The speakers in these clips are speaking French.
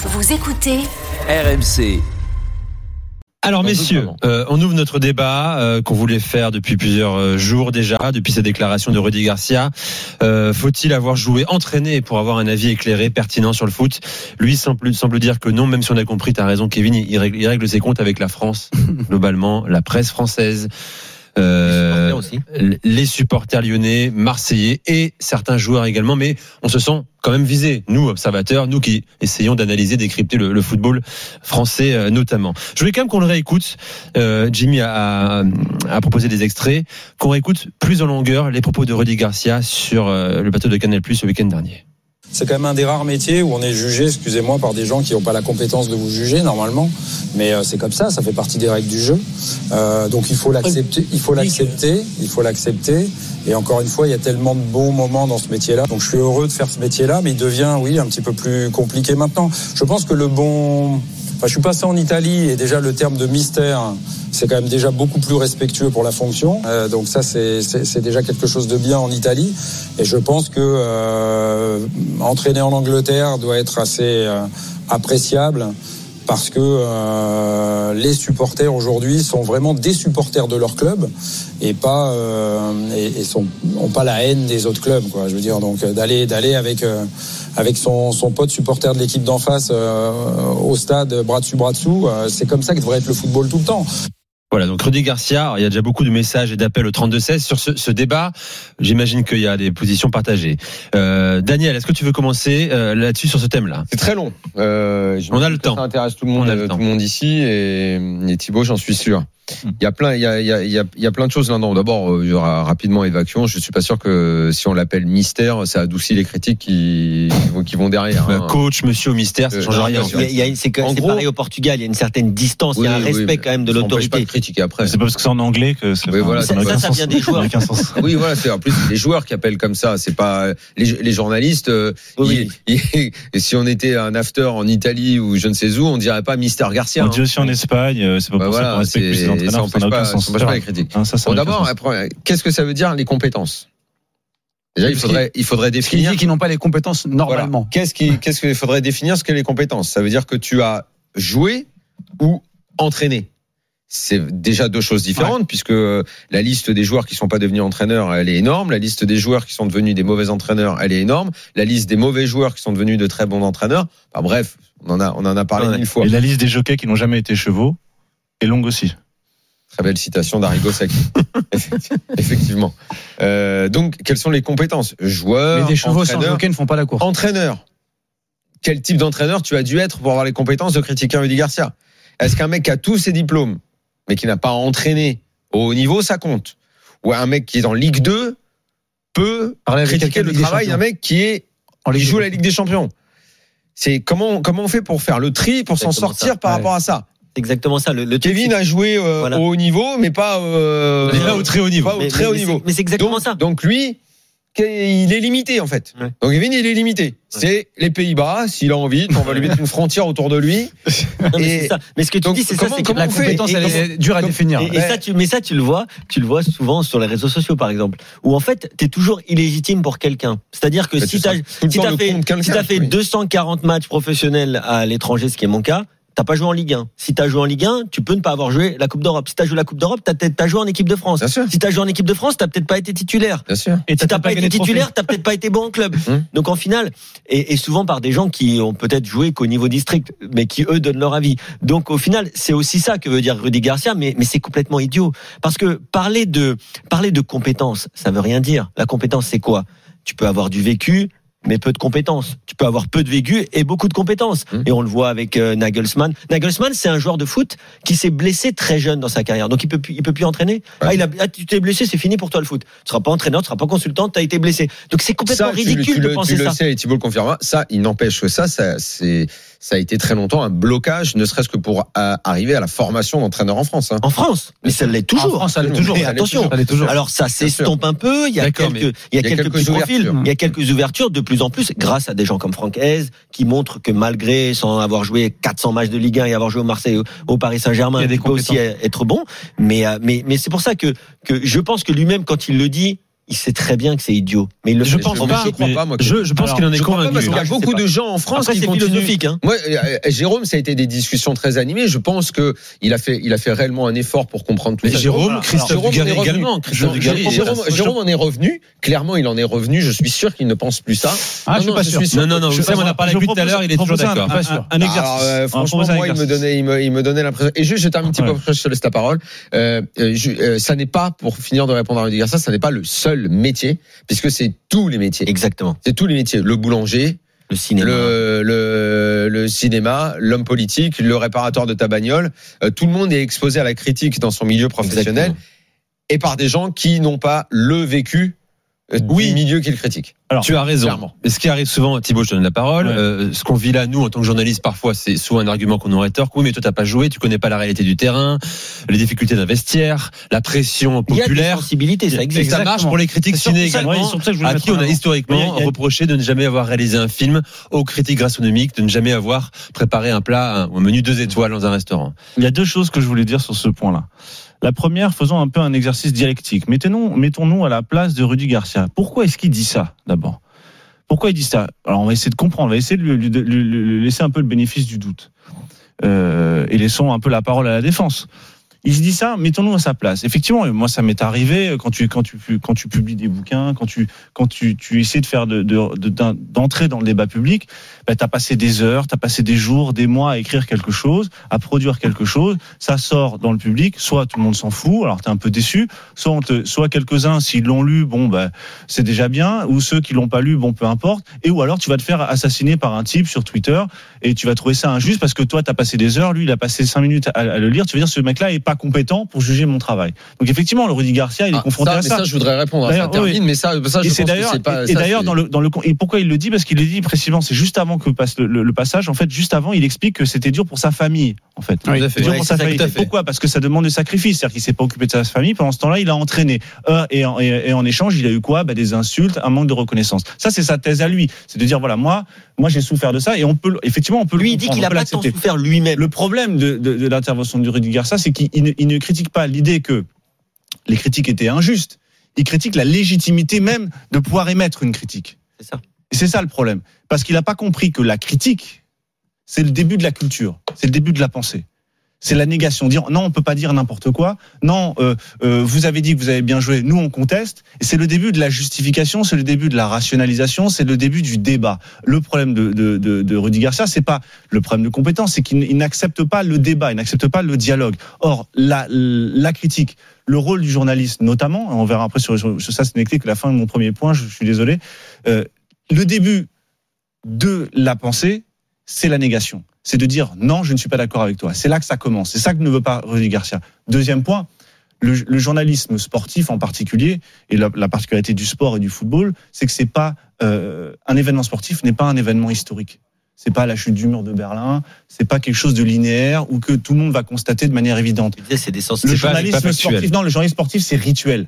Vous écoutez RMC. Alors messieurs, euh, on ouvre notre débat euh, qu'on voulait faire depuis plusieurs euh, jours déjà, depuis sa déclaration de Rudy Garcia. Euh, Faut-il avoir joué, entraîné pour avoir un avis éclairé, pertinent sur le foot? Lui semble, semble dire que non, même si on a compris, tu as raison Kevin, il règle, il règle ses comptes avec la France, globalement, la presse française. Euh, aussi. les supporters lyonnais, marseillais et certains joueurs également, mais on se sent quand même visé, nous observateurs, nous qui essayons d'analyser, décrypter le, le football français euh, notamment. Je voulais quand même qu'on le réécoute. Euh, Jimmy a, a- a proposé des extraits, qu'on réécoute plus en longueur les propos de Rudy Garcia sur euh, le plateau de Canal Plus le week-end dernier. C'est quand même un des rares métiers où on est jugé, excusez-moi, par des gens qui n'ont pas la compétence de vous juger normalement. Mais euh, c'est comme ça, ça fait partie des règles du jeu. Euh, donc il faut l'accepter, il faut l'accepter, il faut l'accepter. Et encore une fois, il y a tellement de bons moments dans ce métier-là. Donc je suis heureux de faire ce métier-là, mais il devient, oui, un petit peu plus compliqué maintenant. Je pense que le bon. Enfin, je suis passé en Italie et déjà le terme de mystère, c'est quand même déjà beaucoup plus respectueux pour la fonction. Euh, donc ça, c'est déjà quelque chose de bien en Italie. Et je pense que euh, entraîner en Angleterre doit être assez euh, appréciable parce que euh, les supporters aujourd'hui sont vraiment des supporters de leur club et pas euh, et, sont ont pas la haine des autres clubs quoi. Je veux dire donc euh, d'aller d'aller avec euh, avec son, son pote supporter de l'équipe d'en face euh, au stade bras dessus bras dessous euh, c'est comme ça que devrait être le football tout le temps Voilà, donc Rudy Garcia, alors, il y a déjà beaucoup de messages et d'appels au 32-16 sur ce, ce débat. J'imagine qu'il y a des positions partagées. Euh, Daniel, est-ce que tu veux commencer euh, là-dessus sur ce thème-là? C'est très long. Euh, On a le temps. Ça intéresse tout le monde, le euh, tout le monde ici et, et Thibaut, j'en suis sûr. Hmm. Il y a plein, il y a, il y a, il y a, plein de choses là-dedans. D'abord, euh, il y aura rapidement évacuation. Je suis pas sûr que si on l'appelle mystère, ça adoucit les critiques qui, qui vont- derrière. Hein. Coach, monsieur au mystère, ça Euh, change rien. c'est pareil au Portugal, il y a une certaine distance, il y a un oui, respect quand même de l'autorité. De critiquer après. C'est pas parce que c'est en anglais que c'est. Oui, voilà, ça ça, aucun ça sens. vient des joueurs. Ça. Oui, voilà, c'est en plus les joueurs qui appellent comme ça. C'est pas les, les journalistes. euh, Oui, ils- ils- et si on était un after en Italie ou je ne sais où, on dirait pas Mister Garcia. On hein. dit aussi en Espagne, euh, c'est pas Bah pour ça voilà, qu'on respecte plus les ça entraîneurs, ça empêche n'a aucun pas- ça les critiques. Hein, ça, ça Bon, aucun d'abord, qu'est-ce que ça veut dire les compétences? Déjà, il qui- faudrait, il faudrait Ce qui définir. dit qu'ils n'ont pas les compétences Voilà. normalement. Qu'est-ce qui, qu'est-ce qu'il faudrait définir ce que les compétences? Ça veut dire que tu as joué ou entraîné. C'est déjà deux choses différentes puisque euh, la liste des joueurs qui sont pas devenus entraîneurs, elle est énorme. La liste des joueurs qui sont devenus des mauvais entraîneurs, elle est énorme. La liste des mauvais joueurs qui sont devenus de très bons entraîneurs. Enfin, bref, on en a, on en a parlé Ouais. mille fois. Et la liste des jockeys qui n'ont jamais été chevaux est longue aussi. Très belle citation d'Arrigo Sacchi. Effecti- Effectivement. Euh, donc, quelles sont les compétences? Joueur, Mais des chevaux sans entraîneur, jockey ne font pas la course. entraîneur. Quel type d'entraîneur tu as dû être pour avoir les compétences de critiquer Rudy Garcia? Est-ce qu'un mec qui a tous ses diplômes, mais qui n'a pas entraîné au haut niveau, ça compte Ou un mec qui est en Ligue 2 peut Parler critiquer le travail d'un mec qui est En qui joue la Ligue des Champions C'est comment comment on fait pour faire le tri pour s'en sortir ça. par Ouais. rapport à ça? C'est exactement ça. Le, Kevin a joué euh, Voilà. au haut niveau, mais pas euh, Mais là, au très haut niveau. pas au mais- très mais- haut niveau. c'est- Mais c'est exactement donc, ça. donc lui, il est limité en fait. Ouais. Donc Kevin, il est limité. C'est les Pays-Bas. S'il a envie, on va lui mettre une frontière autour de lui. Non, mais Et c'est ça. Mais ce que tu donc, dis, c'est ça, c'est que la compétence, elle Et- est dure à définir. Et, et ça, tu, mais ça, tu le vois, tu le vois souvent sur les réseaux sociaux, par exemple, où en fait, t'es toujours illégitime pour quelqu'un. C'est-à-dire que Bah, si tu le si fait, si t'as fait oui. 240 matchs professionnels à l'étranger, ce qui est mon cas, t'as pas joué en Ligue 1. Si t'as joué en Ligue 1, tu peux ne pas avoir joué la Coupe d'Europe. Si t'as joué la Coupe d'Europe, t'as t'as joué en équipe de France. Bien sûr, Si t'as joué en équipe de France, t'as peut-être pas été titulaire. bien sûr. Et Si t'as peut-être pas été titulaire, t'as peut-être pas été bon en club. Hum. Donc en finale, et, et souvent par des gens qui ont peut-être joué qu'au niveau district, mais qui eux donnent leur avis. Donc au final, c'est aussi ça que veut dire Rudy Garcia, mais, mais c'est complètement idiot. Parce que parler de parler de compétences, ça veut rien dire. La compétence, c'est quoi? Tu peux avoir du vécu, mais peu de compétences. Tu peux avoir peu de vécu et beaucoup de compétences. Hum. Et on le voit avec euh, Nagelsmann. Nagelsmann, c'est un joueur de foot qui s'est blessé très jeune dans sa carrière, donc il peut il peut plus entraîner. Ah, il a, ah, tu t'es blessé, c'est fini pour toi le foot. Tu seras pas entraîneur, tu seras pas consultant, tu as été blessé. Donc c'est complètement Ça, tu, ridicule tu de le, penser tu le ça. sais et Thibault le confirmera. Ça, il n'empêche que ça, ça, c'est, ça a été très longtemps un blocage, ne serait-ce que pour euh, arriver à la formation d'entraîneur en France. hein. En France, mais ça l'est toujours. En France, ça l'est toujours. Mais attention. Ça l'est toujours. Alors ça s'estompe un peu. Il y a quelques, il y a quelques, petits profils. ouvertures. Il y a quelques ouvertures de plus en plus grâce à des gens comme Franck Hez qui montrent que malgré sans avoir joué 400 matchs de Ligue 1 et avoir joué au Marseille, au- Paris Saint-Germain, Il il peut aussi être bon. Mais euh, mais mais c'est pour ça que que je pense que lui-même quand il le dit, il sait très bien que c'est idiot. Mais il le Je fait pense pas. pas, Je crois pas, moi. que- Je, je pense Alors, qu'il en est convaincu. parce qu'il y a sais beaucoup de gens en France Après qui c'est continuent. philosophique. Hein. Moi, euh, Jérôme, ça a été des discussions très animées. Je pense que il a fait, il a fait réellement un effort pour comprendre tout Mais ça. Jérôme, Christophe Jérôme en est Dugarry revenu. également. Christophe Je- Dugarry. je- Jérôme, en est revenu. Clairement, il en est revenu. Je suis sûr qu'il ne pense plus ça. Ah, je suis Non, pas non, sûr. suis sûr. Non, non, non, on a parlé je avec lui tout à l'heure, il est toujours d'accord. Un, exercice. Alors, euh, franchement, moi, il me donnait, il me, il me donnait l'impression. Et juste, je termine un petit peu, je te laisse la parole. Euh, euh, euh, ça n'est pas, pour finir de répondre à Rudy Garcia, ça n'est pas le seul métier, puisque c'est tous les métiers. Exactement. C'est tous les métiers. Le boulanger, Le cinéma. le, le, le cinéma, l'homme politique, le réparateur de ta bagnole. Euh, tout le monde est exposé à la critique dans son milieu professionnel Exactement. et par des gens qui n'ont pas le vécu Oui. milieu qu'ils critiquent. Alors, tu as raison. clairement. Ce qui arrive souvent, Thibault, je te donne la parole. Ouais. euh, ce qu'on vit là, nous, en tant que journalistes, parfois, c'est souvent un argument qu'on aurait tort. Oui, mais toi, t'as pas joué, tu connais pas la réalité du terrain, les difficultés d'un vestiaire, la pression Il y a des populaire. sensibilités, ça Et existe. ça marche pour les critiques C'est ciné ça, également. ouais, c'est pour ça que je voulais à qui on a historiquement a- reproché de ne jamais avoir réalisé un film, aux critiques gastronomiques, de ne jamais avoir préparé un plat, un, un menu deux étoiles dans un restaurant. Il y a deux choses que je voulais dire sur ce point-là. La première, faisons un peu un exercice dialectique. Mettons-nous, à la place de Rudy Garcia. Pourquoi est-ce qu'il dit ça, d'abord? Pourquoi il dit ça? Alors, on va essayer de comprendre, on va essayer de lui laisser un peu le bénéfice du doute. Euh, et laissons un peu la parole à la défense. Il se dit ça, mettons-nous à sa place. Effectivement, moi, ça m'est arrivé quand tu, quand tu, quand tu publies des bouquins, quand tu, quand tu, tu essaies de faire de, d'entrer dans le débat public, bah, tu as passé des heures, tu as passé des jours, des mois à écrire quelque chose, à produire quelque chose, ça sort dans le public, soit tout le monde s'en fout, alors tu es un peu déçu, soit, soit quelques-uns, s'ils l'ont lu, bon, bah, c'est déjà bien, ou ceux qui l'ont pas lu, bon, peu importe, et ou alors tu vas te faire assassiner par un type sur Twitter, et tu vas trouver ça injuste parce que toi, tu as passé des heures, lui, il a passé cinq minutes à, à le lire, tu veux dire, ce mec-là est pas compétent pour juger mon travail. Donc effectivement, le Rudy Garcia, il est Ah, confronté ça, à mais ça. ça, je voudrais répondre à ça. Termine, oui. mais ça, ça, je Et pense c'est que d'ailleurs, c'est pas. et d'ailleurs dans le dans le et pourquoi il le dit? Parce qu'il le dit précisément, c'est juste avant que passe le, le- le passage. En fait, juste avant, il explique que c'était dur pour sa famille. En fait. C'est dur Ouais, pour sa famille. Pourquoi? Parce que ça demande des sacrifices. C'est-à-dire qu'il s'est pas occupé de sa famille. Pendant ce temps-là, il a entraîné. Euh, et, en, et- et en échange, il a eu quoi? Bah, Des insultes, un manque de reconnaissance. Ça, c'est sa thèse à lui. C'est de dire voilà, moi, moi, j'ai souffert de ça et on peut le- effectivement, on peut Lui, il dit qu'il a pas tant souffert lui-même. Le problème de, de- de l'intervention de Rudy Garcia, c'est qu'il il ne, il ne critique pas l'idée que les critiques étaient injustes. Il critique la légitimité même de pouvoir émettre une critique. C'est ça. Et c'est ça le problème. Parce qu'il n'a pas compris que la critique, c'est le début de la culture, c'est le début de la pensée. C'est la négation. Dire non, on peut pas dire n'importe quoi. Non, euh, euh, vous avez dit que vous avez bien joué. Nous, on conteste. C'est le début de la justification, c'est le début de la rationalisation, c'est le début du débat. Le problème de, de, de, de Rudy Garcia, c'est pas le problème de compétence, c'est qu'il il n'accepte pas le débat, il n'accepte pas le dialogue. Or, la, la critique, le rôle du journaliste, notamment, on verra après sur, sur, sur ça, ce n'est que la fin de mon premier point. Je, je suis désolé. Euh, le début de la pensée, c'est la négation. C'est de dire non, je ne suis pas d'accord avec toi. C'est là que ça commence. C'est ça que ne veut pas Rudy Garcia. Deuxième point, le, le journalisme sportif en particulier, et la, la, particularité du sport et du football, c'est que c'est pas euh, un événement sportif n'est pas un événement historique. C'est pas la chute du mur de Berlin, c'est pas quelque chose de linéaire ou que tout le monde va constater de manière évidente. C'est des Le journalisme sportif, non, le journalisme sportif, c'est rituel.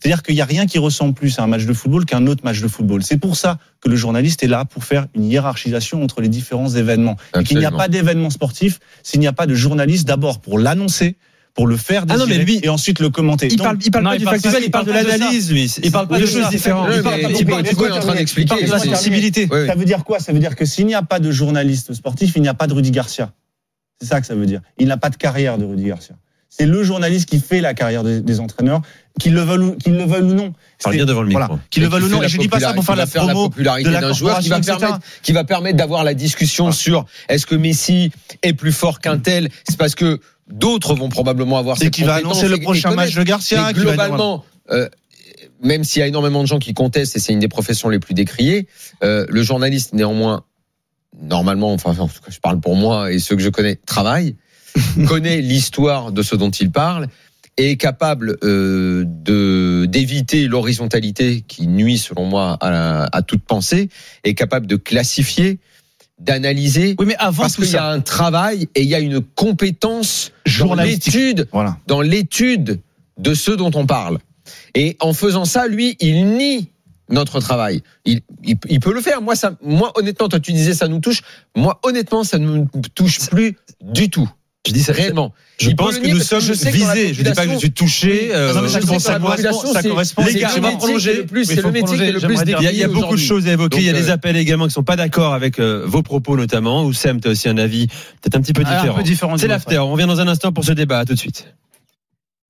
C'est-à-dire qu'il n'y a rien qui ressemble plus à un match de football qu'un autre match de football. C'est pour ça que le journaliste est là pour faire une hiérarchisation entre les différents événements. Et qu'il n'y a pas d'événement sportif s'il n'y a pas de journaliste d'abord pour l'annoncer, pour le faire désirer, ah non, mais lui, et ensuite le commenter. Il parle, il parle non, pas il du parle factuel, il parle de l'analyse, lui. Il parle pas de choses différentes. Ouais, parle est en train d'expliquer. parle de la sensibilité. Ça veut dire quoi? Ça veut dire que s'il n'y a pas de journaliste sportif, il n'y a pas de Rudy Garcia. C'est ça que ça veut dire. Il n'a pas de carrière de Rudy Garcia. C'est le journaliste qui fait la carrière des, des entraîneurs, qu'ils le veulent ou, qu'ils le veulent ou non. Parle C'est- bien devant le micro. Voilà, qu'ils le veulent ou non. Et je dis pas ça pour faire la promo popularité de la d'un joueur qui va permettre, qui va permettre d'avoir la discussion sur est-ce que Messi est plus fort qu'un tel. C'est parce que d'autres vont probablement avoir cette qui va annoncer le prochain match de Garcia. Mais globalement, euh, même s'il y a énormément de gens qui contestent et c'est une des professions les plus décriées, euh, le journaliste néanmoins, normalement, enfin en tout cas, je parle pour moi et ceux que je connais, travaille, connaît l'histoire de ce dont il parle et est capable euh, de d'éviter l'horizontalité qui nuit selon moi à, la- à toute pensée, est capable de classifier, d'analyser. Oui, mais avant Parce qu'il y a un travail et il y a une compétence dans l'étude Voilà. dans l'étude de ceux dont on parle. Et en faisant ça, lui, il nie notre travail. Il, il, il peut le faire. Moi, ça, moi, honnêtement, toi, tu disais ça nous touche. Moi, honnêtement, ça ne me touche plus du tout. Je dis ça. Réellement. Je Il pense que nier nous que sommes je visés. Je dis pas que je suis touché. euh, Non, mais je ça dans à ça correspond. Les gars, le on va métier prolonger. C'est le métier qui est prolonger. le plus J'aimerais dire- Il y a, beaucoup de choses à évoquer. Donc, il y a des euh, appels également qui sont pas d'accord avec euh, vos propos notamment. Oussem, tu as aussi un avis peut-être un petit peu Ah, différent. C'est l'after. On revient dans un instant pour ce débat. À tout de suite.